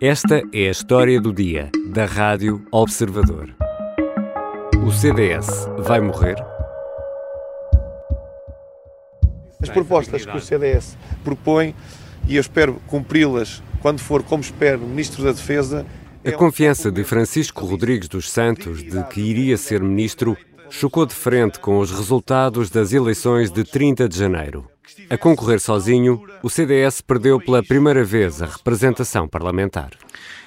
Esta é a história do dia da Rádio Observador. O CDS vai morrer? As propostas que o CDS propõe, e eu espero cumpri-las quando for, como espero, Ministro da Defesa. A confiança de Francisco Rodrigues dos Santos de que iria ser ministro chocou de frente com os resultados das eleições de 30 de janeiro. A concorrer sozinho, o CDS perdeu pela primeira vez a representação parlamentar.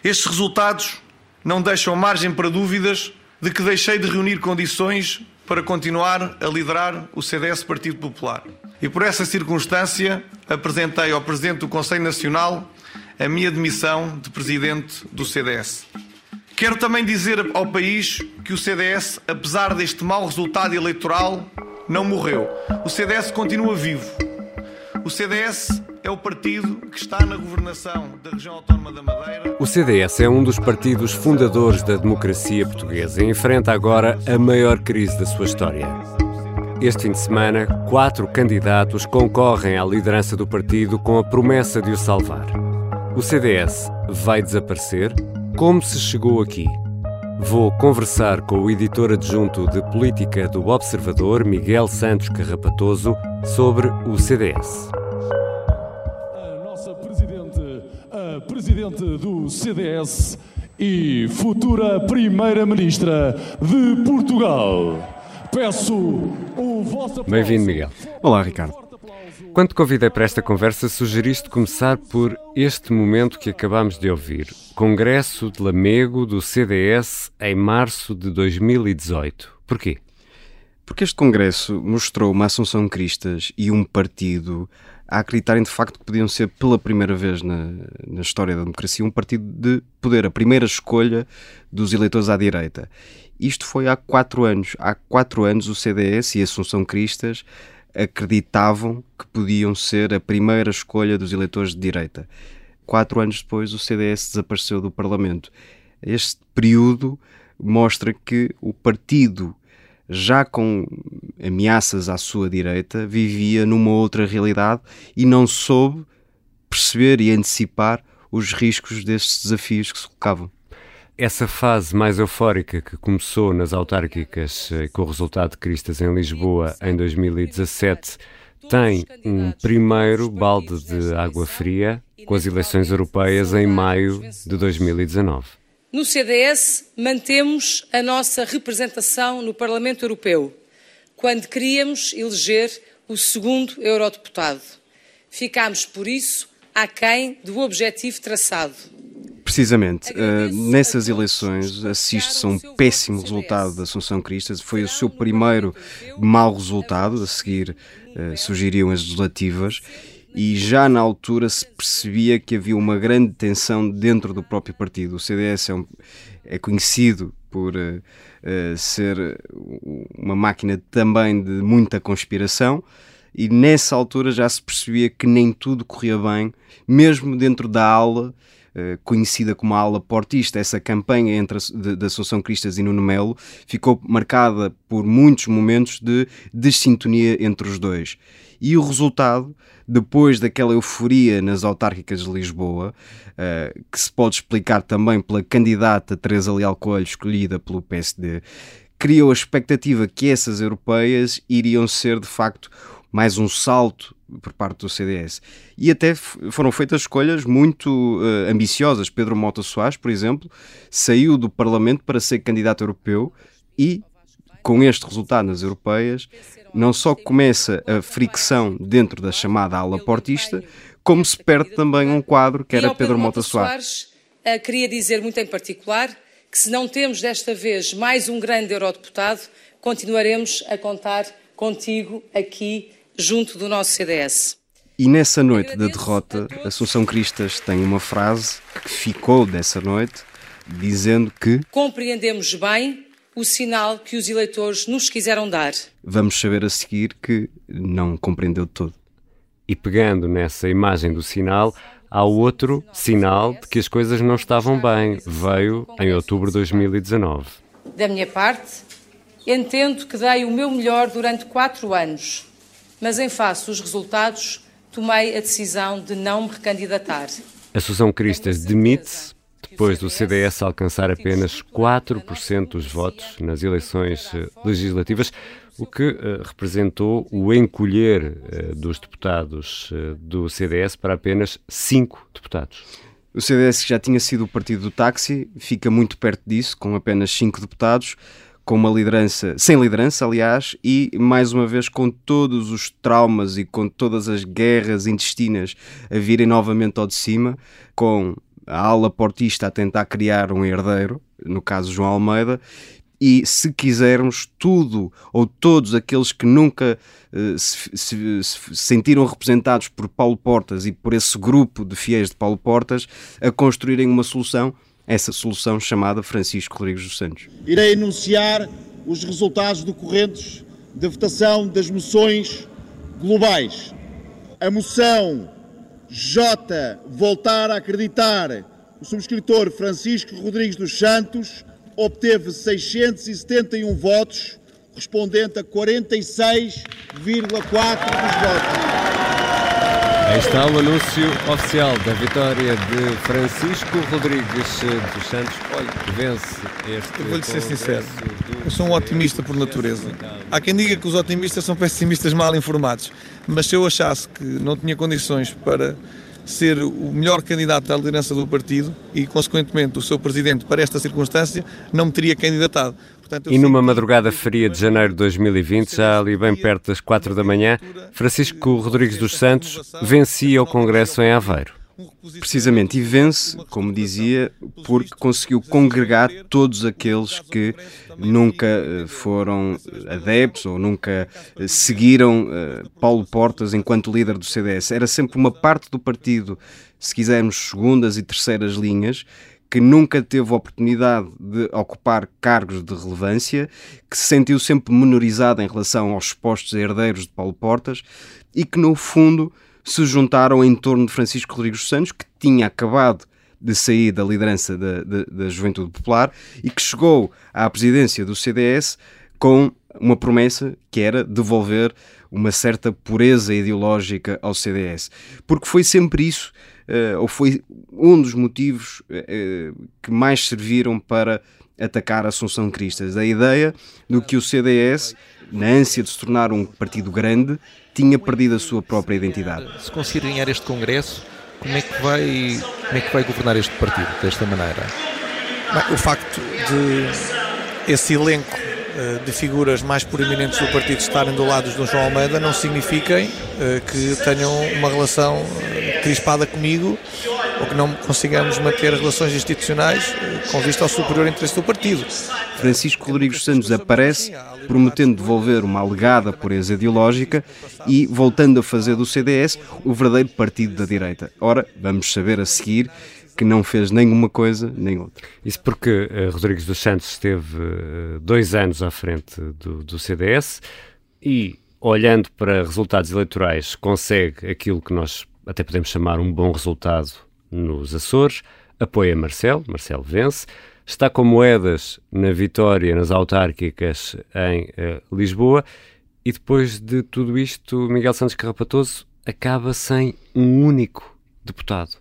Estes resultados não deixam margem para dúvidas de que deixei de reunir condições para continuar a liderar o CDS Partido Popular. E por essa circunstância apresentei ao Presidente do Conselho Nacional a minha demissão de Presidente do CDS. Quero também dizer ao país que o CDS, apesar deste mau resultado eleitoral, não morreu. O CDS continua vivo. O CDS é o partido que está na governação da região autónoma da Madeira. O CDS é um dos partidos fundadores da democracia portuguesa e enfrenta agora a maior crise da sua história. Este fim de semana, quatro candidatos concorrem à liderança do partido com a promessa de o salvar. O CDS vai desaparecer? Como se chegou aqui? Vou conversar com o editor adjunto de política do Observador, Miguel Santos Carrapatoso, sobre o CDS. A nossa presidente, a presidente do CDS e futura primeira-ministra de Portugal. Peço o vosso. Bem-vindo, Miguel. Olá, Ricardo. Quando te convidei para esta conversa, sugeriste começar por este momento que acabamos de ouvir. Congresso de Lamego do CDS em março de 2018. Porquê? Porque este congresso mostrou uma Assunção Cristas e um partido a acreditarem de facto que podiam ser pela primeira vez na, na história da democracia um partido de poder, a primeira escolha dos eleitores à direita. Isto foi há quatro anos. Há quatro anos o CDS e a Assunção Cristas acreditavam que podiam ser a primeira escolha dos eleitores de direita. Quatro anos depois, o CDS desapareceu do Parlamento. Este período mostra que o partido, já com ameaças à sua direita, vivia numa outra realidade e não soube perceber e antecipar os riscos destes desafios que se colocavam essa fase mais eufórica que começou nas autárquicas eh, com o resultado de Cristas em Lisboa em 2017 tem um primeiro balde de água fria com as eleições europeias em maio de 2019. No CDS, mantemos a nossa representação no Parlamento Europeu, quando queríamos eleger o segundo eurodeputado. Ficámos, por isso, aquém do objetivo traçado Precisamente, uh, nessas eleições assiste-se a um péssimo resultado da Assunção Cristas. Foi o seu primeiro mau resultado, a seguir uh, surgiriam as legislativas, e já na altura se percebia que havia uma grande tensão dentro do próprio partido. O CDS é, um, é conhecido por uh, ser uma máquina também de muita conspiração e nessa altura já se percebia que nem tudo corria bem, mesmo dentro da aula conhecida como a ala portista, essa campanha entre a, de, de Assunção Cristas e Nuno Melo ficou marcada por muitos momentos de desintonia entre os dois. E o resultado, depois daquela euforia nas autárquicas de Lisboa, uh, que se pode explicar também pela candidata Teresa Leal Coelho, escolhida pelo PSD, criou a expectativa que essas europeias iriam ser de facto mais um salto por parte do CDS. E até foram feitas escolhas muito uh, ambiciosas. Pedro Mota Soares, por exemplo, saiu do Parlamento para ser candidato europeu e, com este resultado nas europeias, não só começa a fricção dentro da chamada ala portista, como se perde também um quadro que era Pedro Mota Soares. Uh, queria dizer muito em particular que se não temos desta vez mais um grande eurodeputado, continuaremos a contar contigo aqui junto do nosso CDS. E nessa noite da derrota, Assunção Cristas tem uma frase que ficou dessa noite, dizendo que compreendemos bem o sinal que os eleitores nos quiseram dar. Vamos saber a seguir que não compreendeu de todo. E pegando nessa imagem do sinal, há outro sinal de que as coisas não estavam bem. Veio em outubro de 2019. Da minha parte, entendo que dei o meu melhor durante quatro anos mas em face dos resultados tomei a decisão de não me recandidatar. A Susão Cristas demite-se depois do CDS alcançar apenas 4% dos votos nas eleições eh, legislativas, o que uh, representou o encolher uh, dos deputados do CDS para apenas 5 deputados. O CDS já tinha sido o partido do táxi, fica muito perto disso, com apenas 5 deputados com uma liderança, sem liderança, aliás, e mais uma vez com todos os traumas e com todas as guerras intestinas a virem novamente ao de cima, com a ala portista a tentar criar um herdeiro, no caso João Almeida, e se quisermos tudo ou todos aqueles que nunca uh, se, se, se, sentiram representados por Paulo Portas e por esse grupo de fiéis de Paulo Portas a construírem uma solução essa solução chamada Francisco Rodrigues dos Santos. Irei anunciar os resultados decorrentes da votação das moções globais. A moção J. Voltar a acreditar. O subscritor Francisco Rodrigues dos Santos obteve 671 votos, correspondente a 46,4% dos votos. Aí está o anúncio oficial da vitória de Francisco Rodrigues dos Santos. Olha, vence este. Eu vou-lhe ser sincero, eu sou um otimista por natureza. Há quem diga que os otimistas são pessimistas mal informados, mas se eu achasse que não tinha condições para ser o melhor candidato à liderança do partido e, consequentemente, o seu presidente para esta circunstância, não me teria candidatado. Portanto, e numa madrugada fria de janeiro de 2020, já ali bem perto das quatro da manhã, Francisco Rodrigues dos Santos vencia o Congresso em Aveiro. Precisamente, e vence, como dizia, porque conseguiu congregar todos aqueles que nunca eh, foram adeptos ou nunca eh, seguiram eh, Paulo Portas enquanto líder do CDS. Era sempre uma parte do partido, se quisermos, segundas e terceiras linhas, que nunca teve oportunidade de ocupar cargos de relevância, que se sentiu sempre menorizado em relação aos postos herdeiros de Paulo Portas e que, no fundo, se juntaram em torno de Francisco Rodrigues Santos, que tinha acabado de sair da liderança da, da, da Juventude Popular e que chegou à presidência do CDS com uma promessa que era devolver uma certa pureza ideológica ao CDS. Porque foi sempre isso uh, ou foi um dos motivos uh, que mais serviram para atacar a Assunção Cristas. A ideia do que o CDS, na ânsia de se tornar um partido grande, tinha perdido a sua própria identidade. Se conseguir ganhar este Congresso, como é que vai, como é que vai governar este partido desta maneira? Bem, o facto de esse elenco eh, de figuras mais proeminentes do partido estarem do lado do João Almeida não signifiquem eh, que tenham uma relação eh, crispada comigo ou que não consigamos manter relações institucionais com vista ao superior interesse do partido. Francisco Rodrigues Santos aparece prometendo devolver uma alegada pureza ideológica e voltando a fazer do CDS o verdadeiro partido da direita. Ora, vamos saber a seguir que não fez nenhuma coisa nem outra. Isso porque uh, Rodrigues dos Santos esteve uh, dois anos à frente do, do CDS e, olhando para resultados eleitorais, consegue aquilo que nós até podemos chamar um bom resultado nos Açores, apoia Marcelo, Marcelo vence, está com moedas na vitória nas autárquicas em uh, Lisboa e depois de tudo isto, Miguel Santos Carrapatoso acaba sem um único deputado.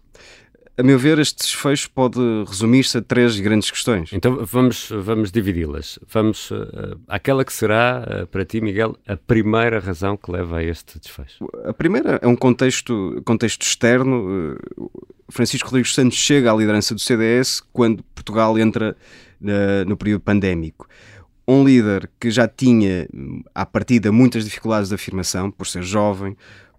A meu ver, este desfecho pode resumir-se a três grandes questões. Então vamos, vamos dividi-las. Vamos uh, àquela que será, uh, para ti, Miguel, a primeira razão que leva a este desfecho. A primeira é um contexto, contexto externo. Uh, Francisco Rodrigues Santos chega à liderança do CDS quando Portugal entra no período pandémico um líder que já tinha, à partida, muitas dificuldades de afirmação, por ser jovem,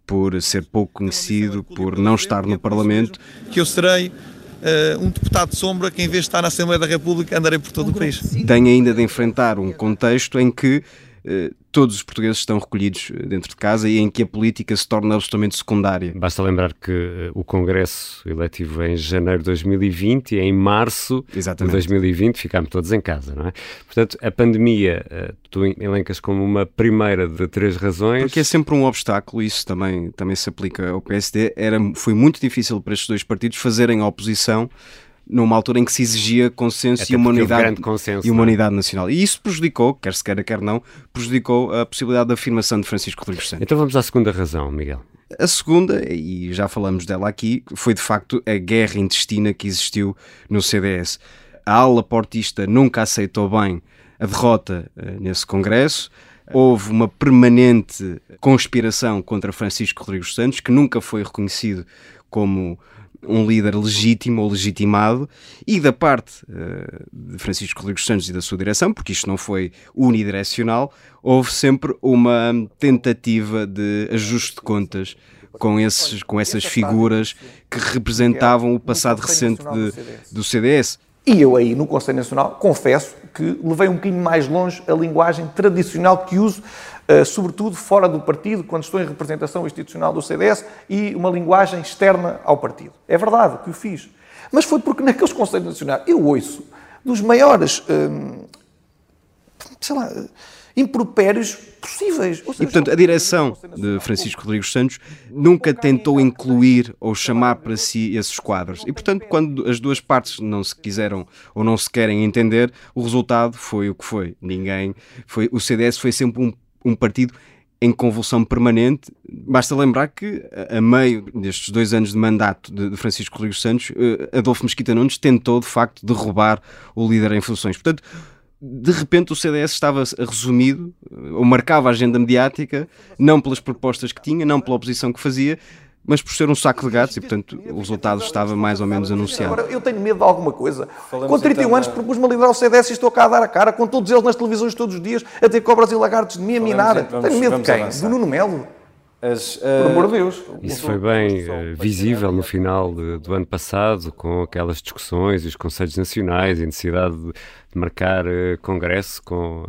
por ser pouco conhecido, por não estar no Parlamento. Que eu serei uh, um deputado de sombra que, em vez de estar na Assembleia da República, andarei por todo o país. Tem ainda de enfrentar um contexto em que uh, todos os portugueses estão recolhidos eh, dentro de casa e em que a política se torna absolutamente secundária. Basta lembrar que uh, o Congresso eletivo é em janeiro de 2020 e em março Exatamente. de 2020 ficámos todos em casa, não é? Portanto, a pandemia uh, tu elencas como uma primeira de três razões. Porque é sempre um obstáculo, isso também, também se aplica ao PSD. Era, foi muito difícil para estes dois partidos fazerem oposição numa altura em que se exigia consenso Até e uma unidade, consenso, e uma é? unidade nacional. E isso prejudicou, quer se queira, quer não, prejudicou a possibilidade da afirmação de Francisco Rodrigues Santos. Então vamos à segunda razão, Miguel. A segunda, e já falamos dela aqui, foi de facto a guerra intestina que existiu no CDS. A ala portista nunca aceitou bem a derrota uh, nesse Congresso. Houve uma permanente conspiração contra Francisco Rodrigues Santos, que nunca foi reconhecido como um líder legítimo ou legitimado, e da parte uh, de Francisco Rodrigues Santos e da sua direção, porque isto não foi unidirecional, houve sempre uma tentativa de ajuste de contas com, esses, com essas figuras que representavam o passado recente de, do CDS. E eu aí, no Conselho Nacional, confesso que levei um bocadinho mais longe a linguagem tradicional que uso eh, sobretudo fora do partido, quando estou em representação institucional do CDS, e uma linguagem externa ao partido. É verdade que o fiz. Mas foi porque naqueles Conselhos Nacionais eu ouço dos maiores, hum, sei lá, impropérios possíveis. Seja, e, portanto, a direção de Francisco Rodrigues Santos nunca tentou incluir ou chamar para si esses quadros. E, portanto, quando as duas partes não se quiseram ou não se querem entender, o resultado foi o que foi. Ninguém foi. O CDS foi sempre um um partido em convulsão permanente. Basta lembrar que, a meio destes dois anos de mandato de Francisco Rodrigues Santos, eh, Adolfo Mesquita Nunes tentou, de facto, derrubar o líder em funções. Portanto, de repente o CDS estava resumido, ou marcava a agenda mediática, não pelas propostas que tinha, não pela oposição que fazia, mas por ser um saco de gatos e, portanto, o resultado estava mais ou menos anunciado. Agora, eu tenho medo de alguma coisa. Falamos com 31 então anos, propus-me a liderar o CDS e estou cá a dar a cara, com todos eles nas televisões todos os dias, a ter cobras e lagartos de mim a minar. Vamos, tenho medo de quem? Avançar. Do Nuno Melo? As, uh, Por amor de Deus. Isso foi bem uh, visível no final de, do ano passado, com aquelas discussões e os Conselhos Nacionais e a necessidade de, de marcar uh, congresso com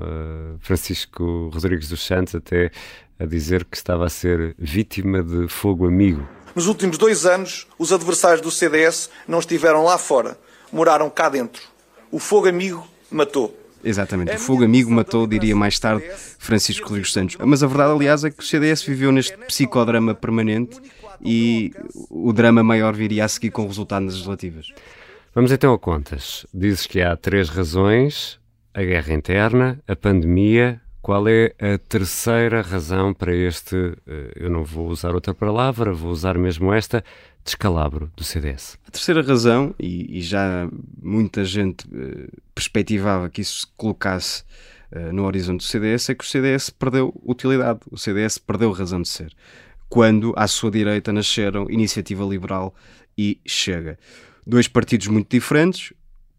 Francisco Rodrigues dos Santos até a dizer que estava a ser vítima de fogo amigo. Nos últimos dois anos, os adversários do CDS não estiveram lá fora, moraram cá dentro. O fogo amigo matou. Exatamente, o fogo amigo matou, diria mais tarde, Francisco Rodrigues Santos. Mas a verdade, aliás, é que o CDS viveu neste psicodrama permanente e o drama maior viria a seguir com o resultado nas legislativas. Vamos então a contas. Dizes que há três razões: a guerra interna, a pandemia, qual é a terceira razão para este, eh, eu não vou usar outra palavra, vou usar mesmo esta, descalabro do CDS? A terceira razão, e, e já muita gente uh, perspectivava que isso se colocasse uh, no horizonte do CDS, é que o CDS perdeu utilidade, o CDS perdeu razão de ser. Quando à sua direita nasceram Iniciativa Liberal e Chega. Dois partidos muito diferentes,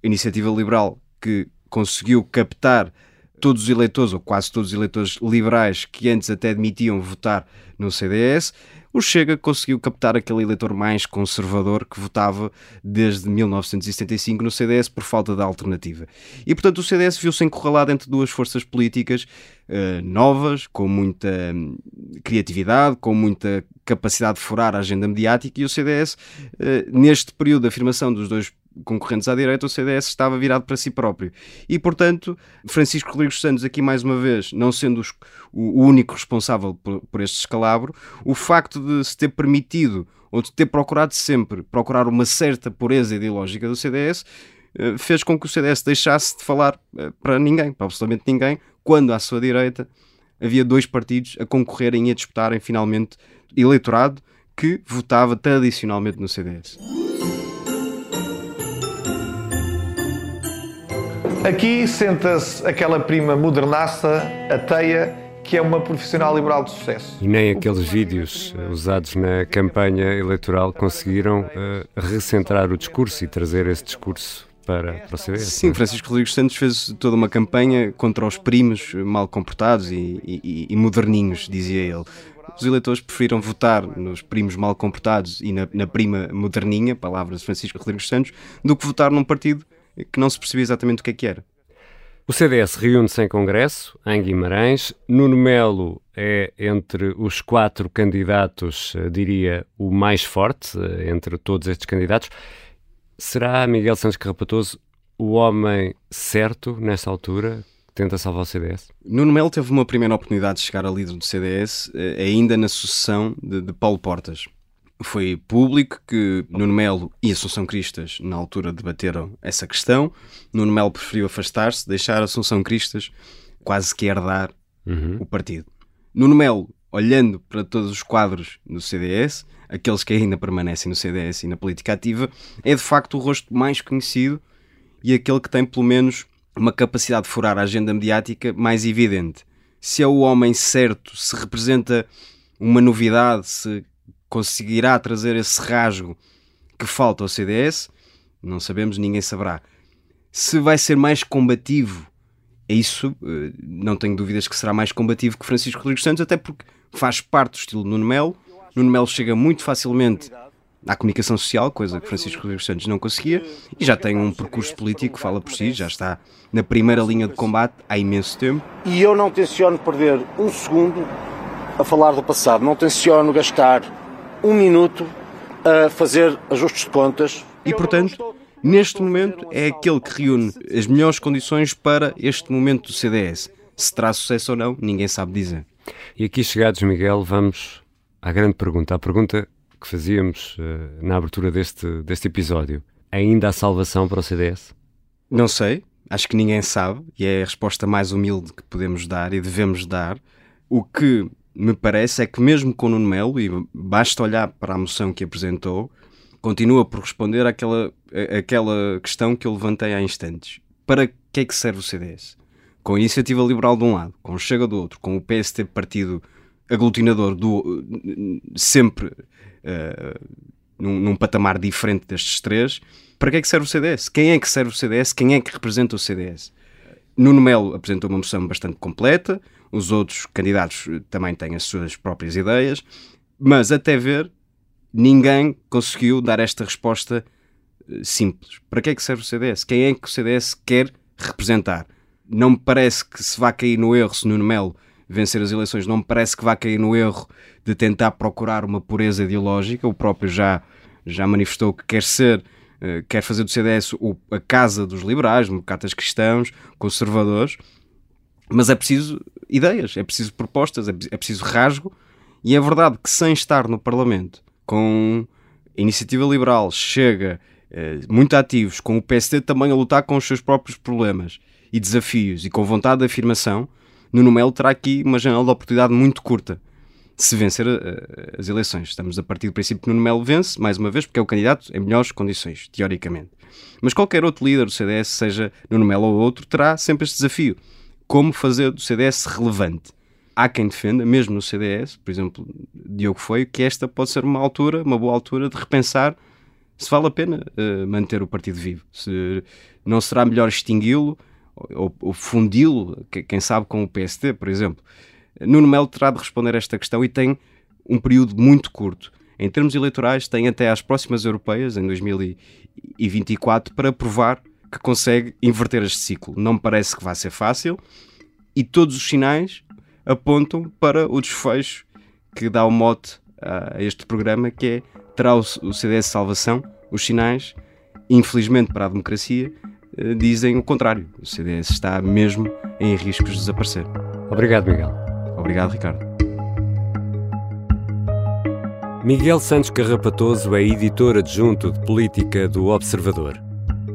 Iniciativa Liberal que conseguiu captar todos os eleitores, ou quase todos os eleitores liberais que antes até admitiam votar no CDS, o Chega conseguiu captar aquele eleitor mais conservador que votava desde 1975 no CDS por falta de alternativa. E portanto o CDS viu-se encurralado entre duas forças políticas uh, novas, com muita um, criatividade, com muita capacidade de furar a agenda mediática, e o CDS, uh, eh, neste período de afirmação dos dois concorrentes à direita, o CDS estava virado para si próprio. E, portanto, Francisco Rodrigues Santos, aqui mais uma vez, não sendo os, o, único responsável por, por este escalabro, o facto de se ter permitido ou de ter procurado sempre procurar uma certa pureza ideológica do CDS eh, fez com que o CDS deixasse de falar eh, para ninguém, para absolutamente ninguém, quando à sua direita havia dois partidos a concorrerem e a disputarem finalmente eleitorado que votava tradicionalmente no CDS. Aqui senta-se aquela prima modernaça, a Teia, que é uma profissional liberal de sucesso. E nem aqueles vídeos eh, usados na campanha eleitoral conseguiram uh, recentrar o discurso e trazer esse discurso para, para o CDS. Sim, é? Francisco Rodrigues Santos fez toda uma campanha contra os primos mal comportados e, e, e moderninhos, dizia ele. Os eleitores preferiram votar nos primos mal comportados e na, na prima moderninha, palavras de Francisco Rodrigues Santos, do que votar num partido que não se percebia exatamente o que é que era. O CDS reúne-se em Congresso, em Guimarães. Nuno Melo é, entre os quatro candidatos, eh, diria, o mais forte eh, entre todos estes candidatos. Será Miguel Santos Carrapatoso o homem certo, nessa altura, que tenta salvar o CDS? Nuno Melo teve uma primeira oportunidade de chegar a líder do CDS, eh, ainda na sucessão de, de Paulo Portas. Foi público que Nuno Melo e Assunção Cristas, na altura, debateram essa questão. Nuno Melo preferiu afastar-se, deixar Assunção Cristas quase que herdar uhum. o partido. Nuno Melo olhando para todos os quadros do CDS, aqueles que ainda permanecem no CDS e na política ativa, é de facto o rosto mais conhecido e aquele que tem pelo menos uma capacidade de furar a agenda mediática mais evidente. Se é o homem certo, se representa uma novidade, se conseguirá trazer esse rasgo que falta ao CDS, não sabemos, ninguém saberá. Se vai ser mais combativo, é isso, eh, não tenho dúvidas que será mais combativo que Francisco Rodrigues Santos, até porque faz parte do estilo Nuno Melo. Nuno Melo chega muito facilmente à comunicação social, coisa que Francisco Rodrigues Santos não conseguia, e já tem um percurso político que fala por si, já está na primeira linha de combate há imenso tempo. E eu não tenciono perder um segundo a falar do passado, não tenciono gastar um minuto a fazer ajustes de contas. E, portanto, neste momento é aquele que reúne as melhores condições para este momento do CDS. Se terá sucesso ou não, ninguém sabe dizer. E aqui chegados, Miguel, vamos à grande pergunta. A pergunta que fazíamos uh, na abertura deste, deste episódio. Ainda há salvação para o CDS? Não sei. Acho que ninguém sabe. E é a resposta mais humilde que podemos dar e devemos dar. O que me parece é que mesmo com o Nuno Melo, e basta olhar para a moção que apresentou, continua por responder àquela, àquela questão que eu levantei há instantes. Para que é que serve o CDS? Com a iniciativa liberal de um lado, com o Chega do outro, com o PST partido aglutinador do sempre uh, num, num, patamar diferente destes três, para que é que serve o CDS? Quem é que serve o CDS? Quem é que representa o CDS? Nuno Melo apresentou uma moção bastante completa, os outros candidatos eh, também têm as suas próprias ideias, mas até ver, ninguém conseguiu dar esta resposta eh, simples. Para que é que serve o CDS? Quem é que o CDS quer representar? Não me parece que se vá cair no erro se Nuno Melo vencer as eleições, não me parece que vá cair no erro de tentar procurar uma pureza ideológica. O próprio já, já manifestou que quer ser, eh, quer fazer do CDS a casa dos liberais, democratas cristãos, conservadores. Mas é preciso ideias, é preciso propostas, é, é preciso rasgo. E é verdade que sem estar no Parlamento, com a iniciativa liberal, chega eh, muito ativos, com o PSD também a lutar com os seus próprios problemas e desafios e com vontade de afirmação, Nuno Melo terá aqui uma janela de oportunidade muito curta se vencer uh, as eleições. Estamos a partir do princípio que Nuno Melo vence, mais uma vez, porque é o candidato em melhores condições, teoricamente. Mas qualquer outro líder do CDS, seja Nuno Melo ou outro, terá sempre este desafio como fazer do CDS relevante. Há quem defenda, mesmo no CDS, por exemplo, Diogo foi, que esta pode ser uma altura, uma boa altura de repensar se vale a pena uh, manter o partido vivo. Se não será melhor extingui-lo ou, ou fundi-lo, quem sabe, com o PSD, por exemplo. Nuno Melo terá de responder a esta questão e tem um período muito curto. Em termos eleitorais, tem até às próximas europeias, em 2024, para provar que consegue inverter este ciclo. Não me parece que vá ser fácil e todos os sinais apontam para o desfecho que dá o mote a este programa, que é terá o CDS salvação. Os sinais, infelizmente para a democracia, eh, dizem o contrário. O CDS está mesmo em riscos de desaparecer. Obrigado, Miguel. Obrigado, Ricardo. Miguel Santos Carrapatoso é editor adjunto de política do Observador.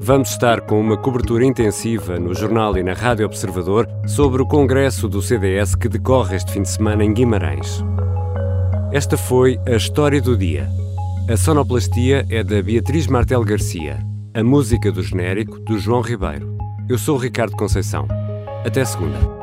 Vamos estar com uma cobertura intensiva no jornal e na Rádio Observador sobre o congresso do CDS que decorre este fim de semana em Guimarães. Esta foi a história do dia. A sonoplastia é da Beatriz Martel Garcia, a música do genérico do João Ribeiro. Eu sou o Ricardo Conceição. Até segunda.